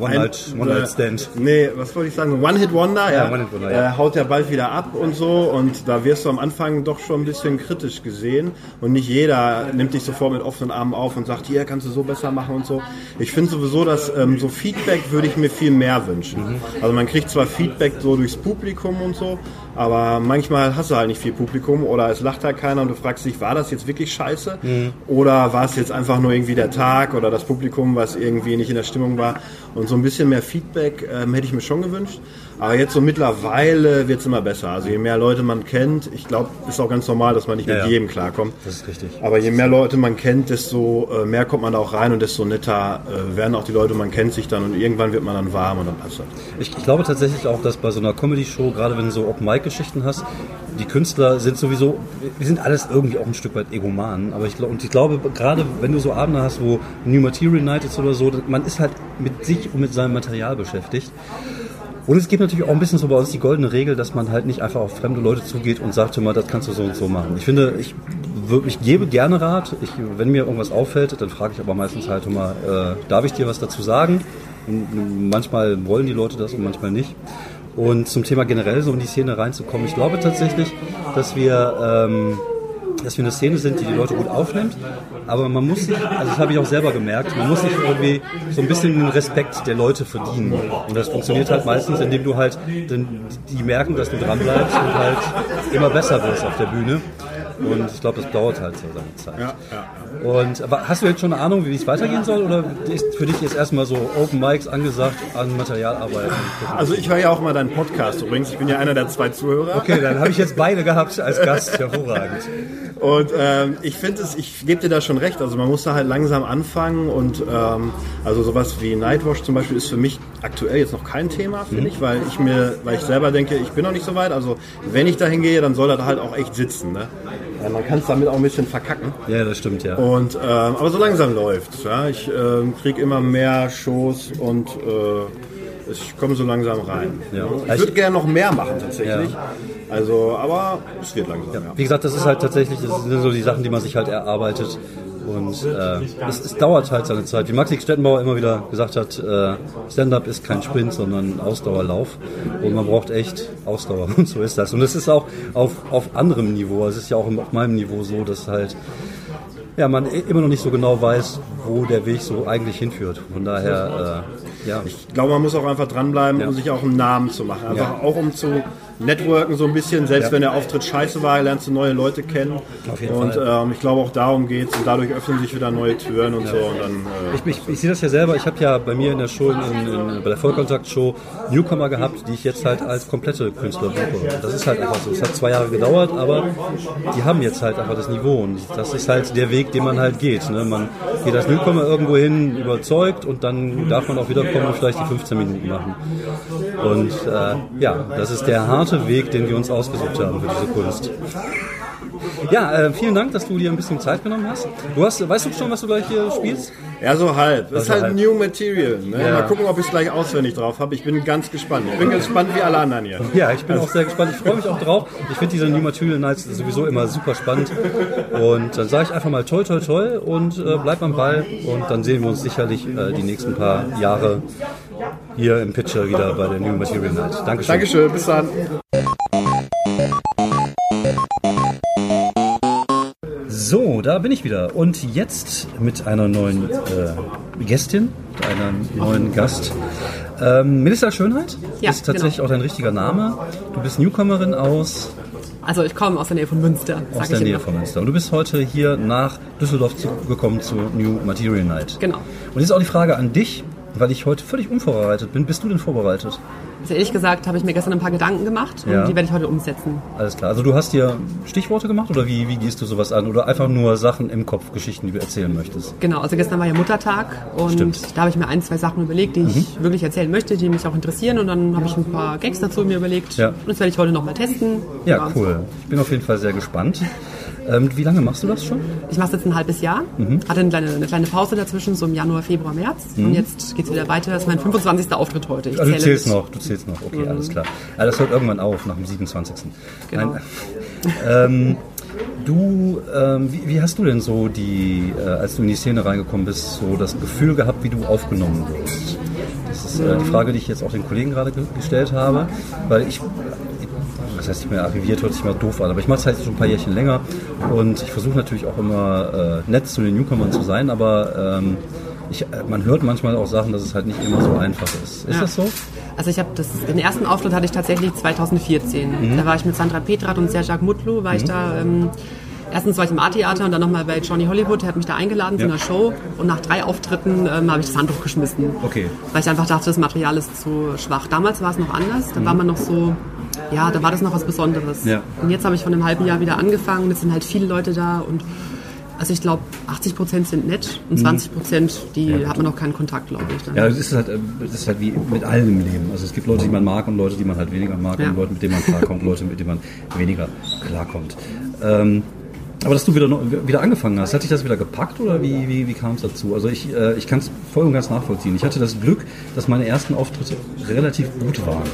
One-Night- ein- One-Night-Stand. Nee, was wollte ich sagen? One-Hit-Wonder, Ja, ja. One-Hit-Wonder, ja. Äh, haut ja bald wieder ab und so und da wirst du am Anfang doch schon ein bisschen kritisch gesehen und nicht jeder nimmt dich sofort mit offenen Armen auf und sagt, hier kannst du so besser machen und so. Ich finde sowieso, dass ähm, so Feedback würde ich mir viel mehr wünschen. Mhm. Also man kriegt zwar Feedback so durchs Publikum und so, aber manchmal hast du halt nicht viel Publikum oder es lacht halt keiner und du fragst dich, war das jetzt wirklich scheiße? Mhm. Oder war es jetzt einfach nur irgendwie der Tag oder das Publikum, was irgendwie nicht in der Stimmung war? Und so ein bisschen mehr Feedback ähm, hätte ich mir schon gewünscht. Aber jetzt so mittlerweile wird es immer besser. Also je mehr Leute man kennt, ich glaube, ist auch ganz normal, dass man nicht Ja, mit ja. jedem klarkommt. Das ist richtig. Aber je mehr Leute man kennt, desto äh, mehr kommt man da auch rein und desto netter äh, werden auch die Leute, man kennt sich dann und irgendwann wird man dann warm und dann passt das. Ich, ich glaube tatsächlich auch, dass bei so einer Comedy-Show, gerade wenn du so Open-Mic-Geschichten hast, die Künstler sind sowieso, wir sind alles irgendwie auch ein Stück weit Egomanen, aber ich und ich glaube, gerade wenn du so Abende hast, wo New Material Night ist oder so, man ist halt mit sich und mit seinem Material beschäftigt. Und es gibt natürlich auch ein bisschen so bei uns die goldene Regel, dass man halt nicht einfach auf fremde Leute zugeht und sagt, hör mal, das kannst du so und so machen. Ich finde, ich, wirklich gebe gerne Rat. Ich, wenn mir irgendwas auffällt, dann frage ich aber meistens halt, mal, äh, darf ich dir was dazu sagen? Und manchmal wollen die Leute das und manchmal nicht. Und zum Thema generell so in die Szene reinzukommen, ich glaube tatsächlich, dass wir, ähm, dass wir eine Szene sind, die die Leute gut aufnimmt, aber man muss sich, also das habe ich auch selber gemerkt, man muss sich irgendwie so ein bisschen den Respekt der Leute verdienen. Und das funktioniert halt meistens, indem du halt, den, die merken, dass du dran bleibst und halt immer besser wirst auf der Bühne. Und ich glaube, das dauert halt so seine Zeit. Ja, ja, Und aber hast du jetzt schon eine Ahnung, wie es weitergehen soll? Oder ist für dich jetzt erstmal so Open Mics angesagt, an Material arbeiten? Also ich höre ja auch mal deinen Podcast übrigens. Ich bin ja einer der zwei Zuhörer. Okay, dann habe ich jetzt beide gehabt als Gast. Hervorragend. Und ähm, ich finde es, ich gebe dir da schon recht. Also man muss da halt langsam anfangen und ähm, also sowas wie Nightwash zum Beispiel ist für mich aktuell jetzt noch kein Thema, finde ich, weil ich mir, weil ich selber denke, ich bin noch nicht so weit. Also wenn ich da hingehe, dann soll er da halt auch echt sitzen. Ne? Ja, man kann es damit auch ein bisschen verkacken. Ja, das stimmt, ja. Und ähm, aber so langsam läuft's. Ja? Ich ähm, kriege immer mehr Shows und äh, ich komme so langsam rein. Ja. Ich würde gerne noch mehr machen tatsächlich. Also, aber es wird langsam. Ja. Wie gesagt, das ist halt tatsächlich, das sind so die Sachen, die man sich halt erarbeitet. Und äh, es, es dauert halt seine Zeit. Wie Maxi Stettenbauer immer wieder gesagt hat, äh, Stand-up ist kein Sprint, sondern Ausdauerlauf. Und man braucht echt Ausdauer. Und so ist das. Und es ist auch auf, auf anderem Niveau. Es ist ja auch auf meinem Niveau so, dass halt ja, man immer noch nicht so genau weiß, wo der Weg so eigentlich hinführt. Von daher, äh, ja. Ich glaube, man muss auch einfach dranbleiben, Ja. um sich auch einen Namen zu machen. Einfach Ja. auch um zu networken so ein bisschen. Selbst Ja. wenn der Auftritt scheiße war, lernst du neue Leute kennen. Und ähm, ich glaube, auch darum geht's. Und dadurch öffnen sich wieder neue Türen und so. Und dann, äh, Ich, ich, ich sehe das ja selber. Ich habe ja bei mir in der Show, in, in, bei der Vollkontakt-Show Newcomer gehabt, die ich jetzt halt als komplette Künstler buche. Das ist halt einfach so. Es hat zwei Jahre gedauert, aber die haben jetzt halt einfach das Niveau. Und das ist halt der Weg, den man halt geht. Ne? Man geht als Newcomer irgendwo hin, überzeugt und dann darf man auch wiederkommen und vielleicht die 15 Minuten machen. Und äh, ja, das ist der harte Weg, den wir uns ausgesucht haben für diese Kunst. Ja, äh, vielen Dank, dass du dir ein bisschen Zeit genommen hast. Du hast, weißt du schon, was du gleich hier spielst? Ja, so halb. Das ist Also halt halb. New Material. Ne? Ja. Mal gucken, ob ich es gleich auswendig drauf habe. Ich bin ganz gespannt. Ich bin gespannt wie alle anderen hier. Ja, ich bin auch sehr gespannt. Ich freue mich auch drauf. Ich finde diese New Material Nights sowieso immer super spannend. Und dann sage ich einfach mal toll, toll, toll und äh, bleib am Ball. Und dann sehen wir uns sicherlich äh, die nächsten paar Jahre hier im Pitcher wieder bei der New Material Night. Dankeschön. Dankeschön, bis dann. So, da bin ich wieder. Und jetzt mit einer neuen äh, Gästin, mit einem neuen Gast. Ähm, Melissa Schönheit Ja, ist tatsächlich genau. auch dein richtiger Name. Du bist Newcomerin aus, Also ich komme aus der Nähe von Münster, aus der ich Nähe immer. von Münster. Und du bist heute hier nach Düsseldorf zu, gekommen zur New Material Night. Genau. Und jetzt auch die Frage an dich, weil ich heute völlig unvorbereitet bin. Bist du denn vorbereitet? Also ehrlich gesagt habe ich mir gestern ein paar Gedanken gemacht und Ja. die werde ich heute umsetzen. Alles klar. Also du hast dir Stichworte gemacht oder wie, wie gehst du sowas an? Oder einfach nur Sachen im Kopf, Geschichten, die du erzählen möchtest? Genau, also gestern war ja Muttertag und Stimmt. da habe ich mir ein, zwei Sachen überlegt, die ich wirklich erzählen möchte, die mich auch interessieren und dann habe ich ein paar Gags dazu mir überlegt Ja. und das werde ich heute nochmal testen. Ja, cool. Ich bin auf jeden Fall sehr gespannt. Ähm, wie lange machst du das schon? Ich mache es jetzt ein halbes Jahr, hatte eine kleine, eine kleine Pause dazwischen, so im Januar, Februar, März und jetzt geht es wieder weiter. Das ist mein 25. Auftritt heute. Ich Also du zählst mit. noch, du zählst noch. Okay, alles klar. Also das hört irgendwann auf, nach dem 27. Genau. Nein. ähm, du, ähm, wie, wie hast du denn so die, äh, als du in die Szene reingekommen bist, so das Gefühl gehabt, wie du aufgenommen wirst? Das ist äh, die Frage, die ich jetzt auch den Kollegen gerade ge gestellt habe, weil ich was heißt, ich bin arriviert, hört sich mal doof an, aber ich mache es halt schon ein paar Jährchen länger und ich versuche natürlich auch immer äh, nett zu den Newcomern zu sein, aber ähm, ich, äh, man hört manchmal auch Sachen, dass es halt nicht immer so einfach ist. Ist Ja. das so? Also ich habe das, den ersten Auftritt hatte ich tatsächlich 2014. Da war ich mit Sandra Petrat und Serjak Mutlu, war ich da, ähm, erstens war ich im A-Theater und dann nochmal bei Johnny Hollywood, der hat mich da eingeladen zu Ja. einer Show und nach drei Auftritten ähm, habe ich das Handtuch geschmissen. Okay. Weil ich einfach dachte, das Material ist zu schwach. Damals war es noch anders, da war man noch so, ja, da war das noch was Besonderes. Ja. Und jetzt habe ich von einem halben Jahr wieder angefangen, jetzt sind halt viele Leute da und also ich glaube, 80 Prozent sind nett und 20 Prozent, die hat man noch keinen Kontakt, glaube ich. Dann. Ja, das ist halt, äh, das ist halt wie mit allem im Leben. Also es gibt Leute, die man mag und Leute, die man halt weniger mag Ja. und Leute, mit denen man klarkommt, Leute, mit denen man weniger klarkommt. Ähm, aber dass du wieder, wieder angefangen hast, hat dich das wieder gepackt oder wie, wie, wie kam es dazu? Also ich, äh, ich kann es voll und ganz nachvollziehen. Ich hatte das Glück, dass meine ersten Auftritte relativ gut waren.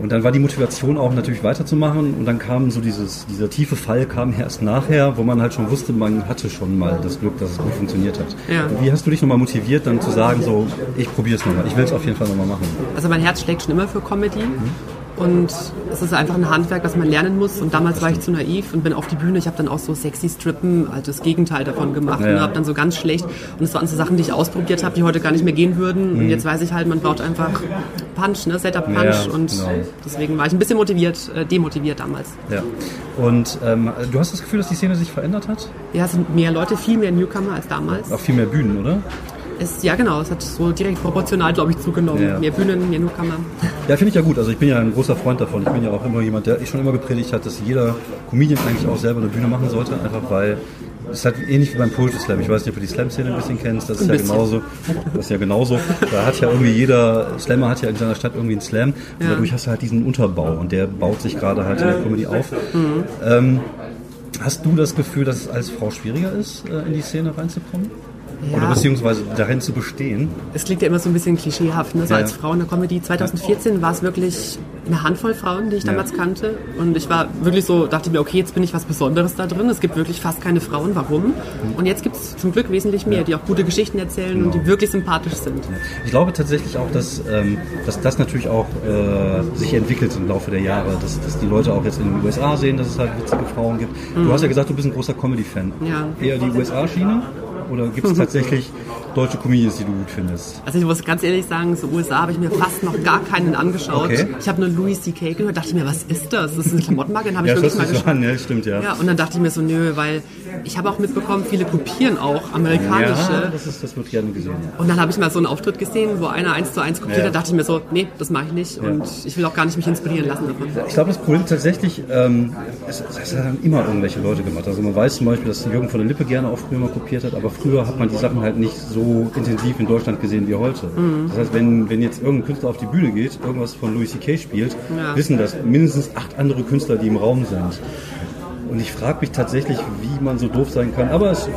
Und dann war die Motivation auch natürlich weiterzumachen und dann kam so dieses, dieser tiefe Fall kam erst nachher, wo man halt schon wusste, man hatte schon mal das Glück, dass es gut funktioniert hat. Ja. Wie hast du dich nochmal motiviert, dann zu sagen, so, ich probiere es nochmal, ich will es auf jeden Fall nochmal machen? Also mein Herz schlägt schon immer für Comedy. Und es ist einfach ein Handwerk, das man lernen muss. Und damals war ich zu naiv und bin auf die Bühne. Ich habe dann auch so sexy Strippen, halt das Gegenteil davon gemacht. Ja. Und habe dann so ganz schlecht. Und es waren so Sachen, die ich ausprobiert habe, die heute gar nicht mehr gehen würden. Und jetzt weiß ich halt, man braucht einfach Punch, ne? Setup Punch. Mhm. Ja, und genau. deswegen war ich ein bisschen motiviert, äh, demotiviert damals. Ja. Und ähm, du hast das Gefühl, dass die Szene sich verändert hat? Ja, es sind mehr Leute, viel mehr Newcomer als damals. Auch viel mehr Bühnen, oder? Es, ja, genau. Es hat so direkt proportional, glaube ich, zugenommen. Ja. Mehr Bühnen, mehr Newcomer. Ja, finde ich ja gut. Also ich bin ja ein großer Freund davon. Ich bin ja auch immer jemand, der schon immer gepredigt hat, dass jeder Comedian eigentlich auch selber eine Bühne machen sollte, einfach weil es ist halt ähnlich wie beim Poetry Slam. Ich weiß nicht, ob du die Slam-Szene ein bisschen kennst. Das ist Ein ja bisschen. genauso. Das ist ja genauso. Da hat ja irgendwie jeder Slammer hat ja in seiner Stadt irgendwie einen Slam. Und Ja. dadurch hast du halt diesen Unterbau und der baut sich gerade halt in der Comedy auf. Mhm. Ähm, hast du das Gefühl, dass es als Frau schwieriger ist, äh, in die Szene reinzukommen? Oder beziehungsweise darin zu bestehen? Es klingt ja immer so ein bisschen klischeehaft, ne? so Ja. als Frau in der Comedy. 2014 war es wirklich eine Handvoll Frauen, die ich Ja. damals kannte. Und ich war wirklich so, dachte mir, okay, jetzt bin ich was Besonderes da drin. Es gibt wirklich fast keine Frauen. Warum? Und jetzt gibt es zum Glück wesentlich mehr, die auch gute Geschichten erzählen und Genau. die wirklich sympathisch sind. Ich glaube tatsächlich auch, dass, ähm, dass das natürlich auch äh, sich entwickelt im Laufe der Jahre, dass, dass die Leute auch jetzt in den USA sehen, dass es halt witzige Frauen gibt. Du hast ja gesagt, du bist ein großer Comedy-Fan. Ja. Eher die USA-Schiene oder gibt es tatsächlich deutsche Comedians, die du gut findest? Also ich muss ganz ehrlich sagen, so USA habe ich mir fast noch gar keinen angeschaut. Okay. Ich habe nur Louis C.K. gehört, dachte ich mir, was ist das? Das ist eine Klamottenmarke, den habe ich Ja, nicht mal geschaut. an, ja, stimmt, ja. Ja, und dann dachte ich mir so, nö, weil ich habe auch mitbekommen, viele kopieren auch amerikanische. Ja, das, ist, das wird gerne gesehen. Ja. Und dann habe ich mal so einen Auftritt gesehen, wo einer eins zu eins kopiert Ja. hat, dachte ich mir so, nee, das mache ich nicht und ich will auch gar nicht mich inspirieren lassen davon. Ich glaube, das Problem tatsächlich, ähm, es, es haben immer irgendwelche Leute gemacht. Also man weiß zum Beispiel, dass Jürgen von der Lippe gerne früher mal kopiert hat, aber früher hat man die Sachen halt nicht so intensiv in Deutschland gesehen wie heute. Das heißt, wenn, wenn jetzt irgendein Künstler auf die Bühne geht, irgendwas von Louis C.K. spielt, Ja. wissen das mindestens acht andere Künstler, die im Raum sind. Und ich frage mich tatsächlich, wie man so doof sein kann. Aber es,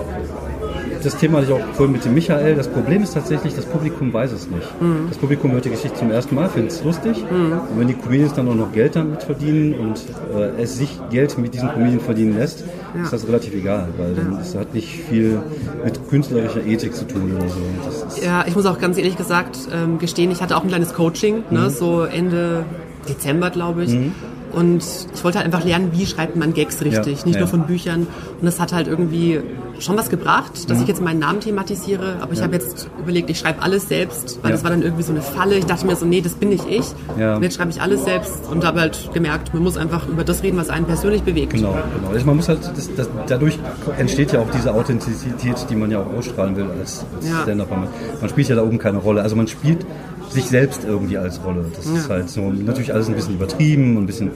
das Thema hatte ich auch vorhin mit dem Michael. Das Problem ist tatsächlich, das Publikum weiß es nicht. Mhm. Das Publikum hört die Geschichte zum ersten Mal, findet es lustig. Und wenn die Comedians dann auch noch Geld damit verdienen und äh, es sich Geld mit diesen Comedian verdienen lässt, Ja. ist das relativ egal, weil dann, es hat nicht viel mit künstlerischer Ethik zu tun oder so. Ja, ich muss auch ganz ehrlich gesagt ähm, gestehen, ich hatte auch ein kleines Coaching, Mhm. ne, so Ende Dezember, glaube ich. Und ich wollte halt einfach lernen, wie schreibt man Gags richtig, Ja, nicht ja. nur von Büchern. Und das hat halt irgendwie schon was gebracht, Mhm. dass ich jetzt meinen Namen thematisiere. Aber ich habe jetzt überlegt, ich schreibe alles selbst, weil Ja. das war dann irgendwie so eine Falle. Ich dachte mir so, nee, das bin nicht ich. Ja. Und jetzt schreibe ich alles selbst und habe halt gemerkt, man muss einfach über das reden, was einen persönlich bewegt. Genau, genau. Also man muss halt, das, das, dadurch entsteht ja auch diese Authentizität, die man ja auch ausstrahlen will als, als Ja. Stand-Up. Man, man spielt ja da oben keine Rolle. Also man spielt sich selbst irgendwie als Rolle. Das ist Ja. halt so natürlich alles ein bisschen übertrieben und ein bisschen,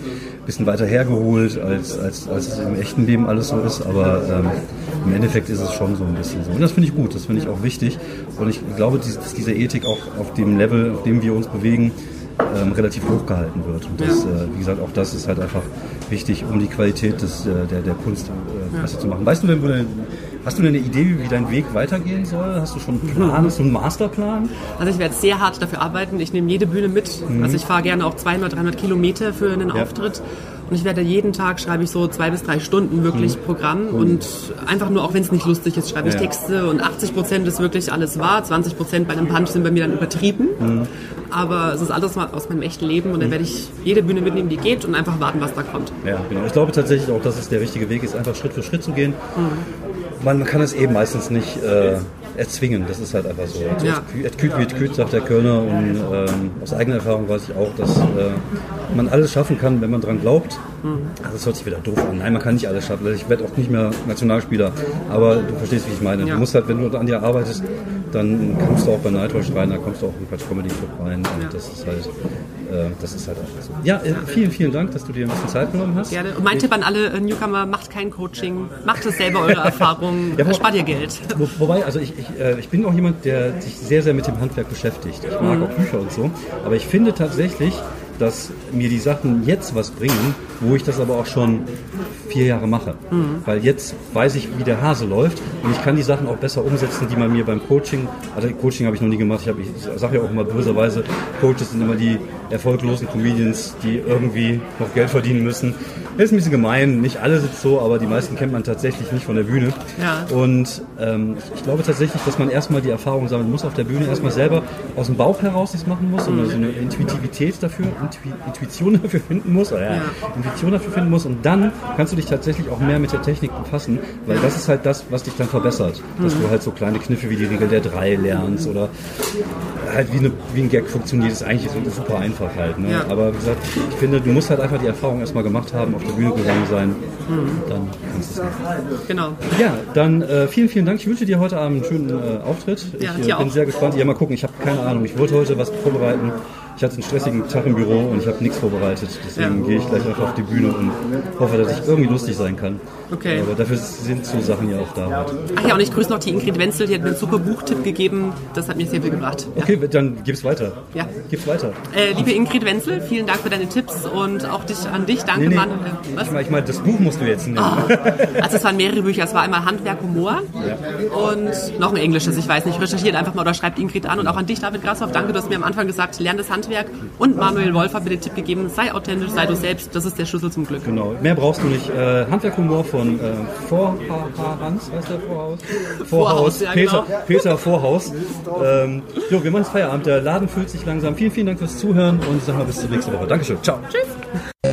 bisschen weiter hergeholt, als, als, als es im echten Leben alles so ist. Aber ähm, im Endeffekt ist es schon so ein bisschen so. Und das finde ich gut, das finde ich auch wichtig. Und ich glaube, dass diese Ethik auch auf dem Level, auf dem wir uns bewegen, ähm, relativ hoch gehalten wird. Und das, Ja. äh, wie gesagt, auch das ist halt einfach wichtig, um die Qualität des, äh, der, der Kunst äh, besser zu machen. Weißt du denn, wo dein, hast du denn eine Idee, wie dein Weg weitergehen soll? Hast du schon einen Plan, hast du einen Masterplan? Also ich werde sehr hart dafür arbeiten. Ich nehme jede Bühne mit. Also ich fahre gerne auch 200, 300 Kilometer für einen Ja. Auftritt. Und ich werde jeden Tag schreibe ich so zwei bis drei Stunden wirklich Programm und einfach nur, auch wenn es nicht lustig ist, schreibe ich Ja. Texte und 80 Prozent ist wirklich alles wahr, 20 Prozent bei einem Punch sind bei mir dann übertrieben. Aber es ist alles mal aus meinem echten Leben und dann werde ich jede Bühne mitnehmen, die geht und einfach warten, was da kommt. Ja, genau. Ich glaube tatsächlich auch, dass es der richtige Weg ist, einfach Schritt für Schritt zu gehen. Man, man kann es eben meistens nicht äh, erzwingen, das ist halt einfach so. Also Ja. Et küt wird küt, sagt der Kölner. Und ähm, aus eigener Erfahrung weiß ich auch, dass äh, man alles schaffen kann, wenn man dran glaubt. Also das hört sich wieder doof an. Nein, man kann nicht alles schaffen. Ich werde auch nicht mehr Nationalspieler. Aber du verstehst, wie ich meine. Ja. Du musst halt, wenn du an dir arbeitest, dann kommst du auch bei Nightwatch rein, dann kommst du auch in Quatsch Comedy Club rein. Und Ja. das ist halt, das ist halt einfach so. Ja, äh, vielen, vielen Dank, dass du dir ein bisschen Zeit genommen hast. Gerne. Und mein Tipp an alle äh, Newcomer, macht kein Coaching, macht es selber eure Erfahrungen, Ja, spart ihr Geld. Wo, wobei, also ich, ich, äh, ich bin auch jemand, der sich sehr, sehr mit dem Handwerk beschäftigt. Ich mag auch Bücher und so. Aber ich finde tatsächlich, dass mir die Sachen jetzt was bringen, wo ich das aber auch schon vier Jahre mache. Weil jetzt weiß ich, wie der Hase läuft und ich kann die Sachen auch besser umsetzen, die man mir beim Coaching, also Coaching habe ich noch nie gemacht, ich, hab, ich sage ja auch immer böserweise, Coaches sind immer die erfolglosen Comedians, die irgendwie noch Geld verdienen müssen. Das ist ein bisschen gemein, nicht alle sind so, aber die meisten kennt man tatsächlich nicht von der Bühne. Ja. Und ähm, ich glaube tatsächlich, dass man erstmal die Erfahrung sammeln muss auf der Bühne, erstmal selber aus dem Bauch heraus das machen muss und so eine Intuitivität dafür, Intu Intuition dafür finden muss, oder ja, Ja. Intuition dafür finden muss und dann kannst du dich tatsächlich auch mehr mit der Technik befassen, weil das ist halt das, was dich dann verbessert. Dass du halt so kleine Kniffe wie die Regel der drei lernst oder halt wie, eine, wie ein Gag funktioniert, ist eigentlich so super einfach halt. Ne? Ja. Aber wie gesagt, ich finde, du musst halt einfach die Erfahrung erstmal gemacht haben, auf der Bühne gegangen sein, dann kannst du es. Genau. Ja, dann äh, vielen, vielen Dank. Ich wünsche dir heute Abend einen schönen äh, Auftritt. Ja, ich äh, bin auch. sehr gespannt. Ja, mal gucken. Ich habe keine Ahnung. Ich wollte heute was vorbereiten. Ich hatte einen stressigen Tag im Büro und ich habe nichts vorbereitet. Deswegen Ja. gehe ich gleich einfach auf die Bühne und hoffe, dass ich irgendwie lustig sein kann. Okay. Aber dafür sind so Sachen ja auch da. Heute. Ach ja, und ich grüße noch die Ingrid Wenzel, die hat mir einen super Buchtipp gegeben. Das hat mir sehr viel gebracht. Ja. Okay, dann gib's weiter. Ja. Gib's weiter. Äh, liebe Ingrid Wenzel, vielen Dank für deine Tipps und auch dich, an dich. Danke, Nee, nee. Manuel. Was? Ich meine, ich mein, das Buch musst du jetzt nennen. Also es waren mehrere Bücher. Es war einmal Handwerk, Humor und noch ein englisches. Ich weiß nicht. Recherchiert einfach mal oder schreibt Ingrid an. Und auch an dich, David Grashoff. Danke, du hast mir am Anfang gesagt, lern das Handwerk. Und Manuel Wolf hat mir den Tipp gegeben, sei authentisch, sei du selbst. Das ist der Schlüssel zum Glück. Genau, mehr brauchst du nicht. Äh, Handwerkhumor von äh, Vorhans, heißt der Vorhaus? Vorhaus, ja, Peter, genau. Peter Vorhaus. Ähm, jo, wir machen jetzt Feierabend. Der Laden füllt sich langsam. Vielen, vielen Dank fürs Zuhören und sag mal bis zur nächsten Woche. Dankeschön. Ciao. Tschüss.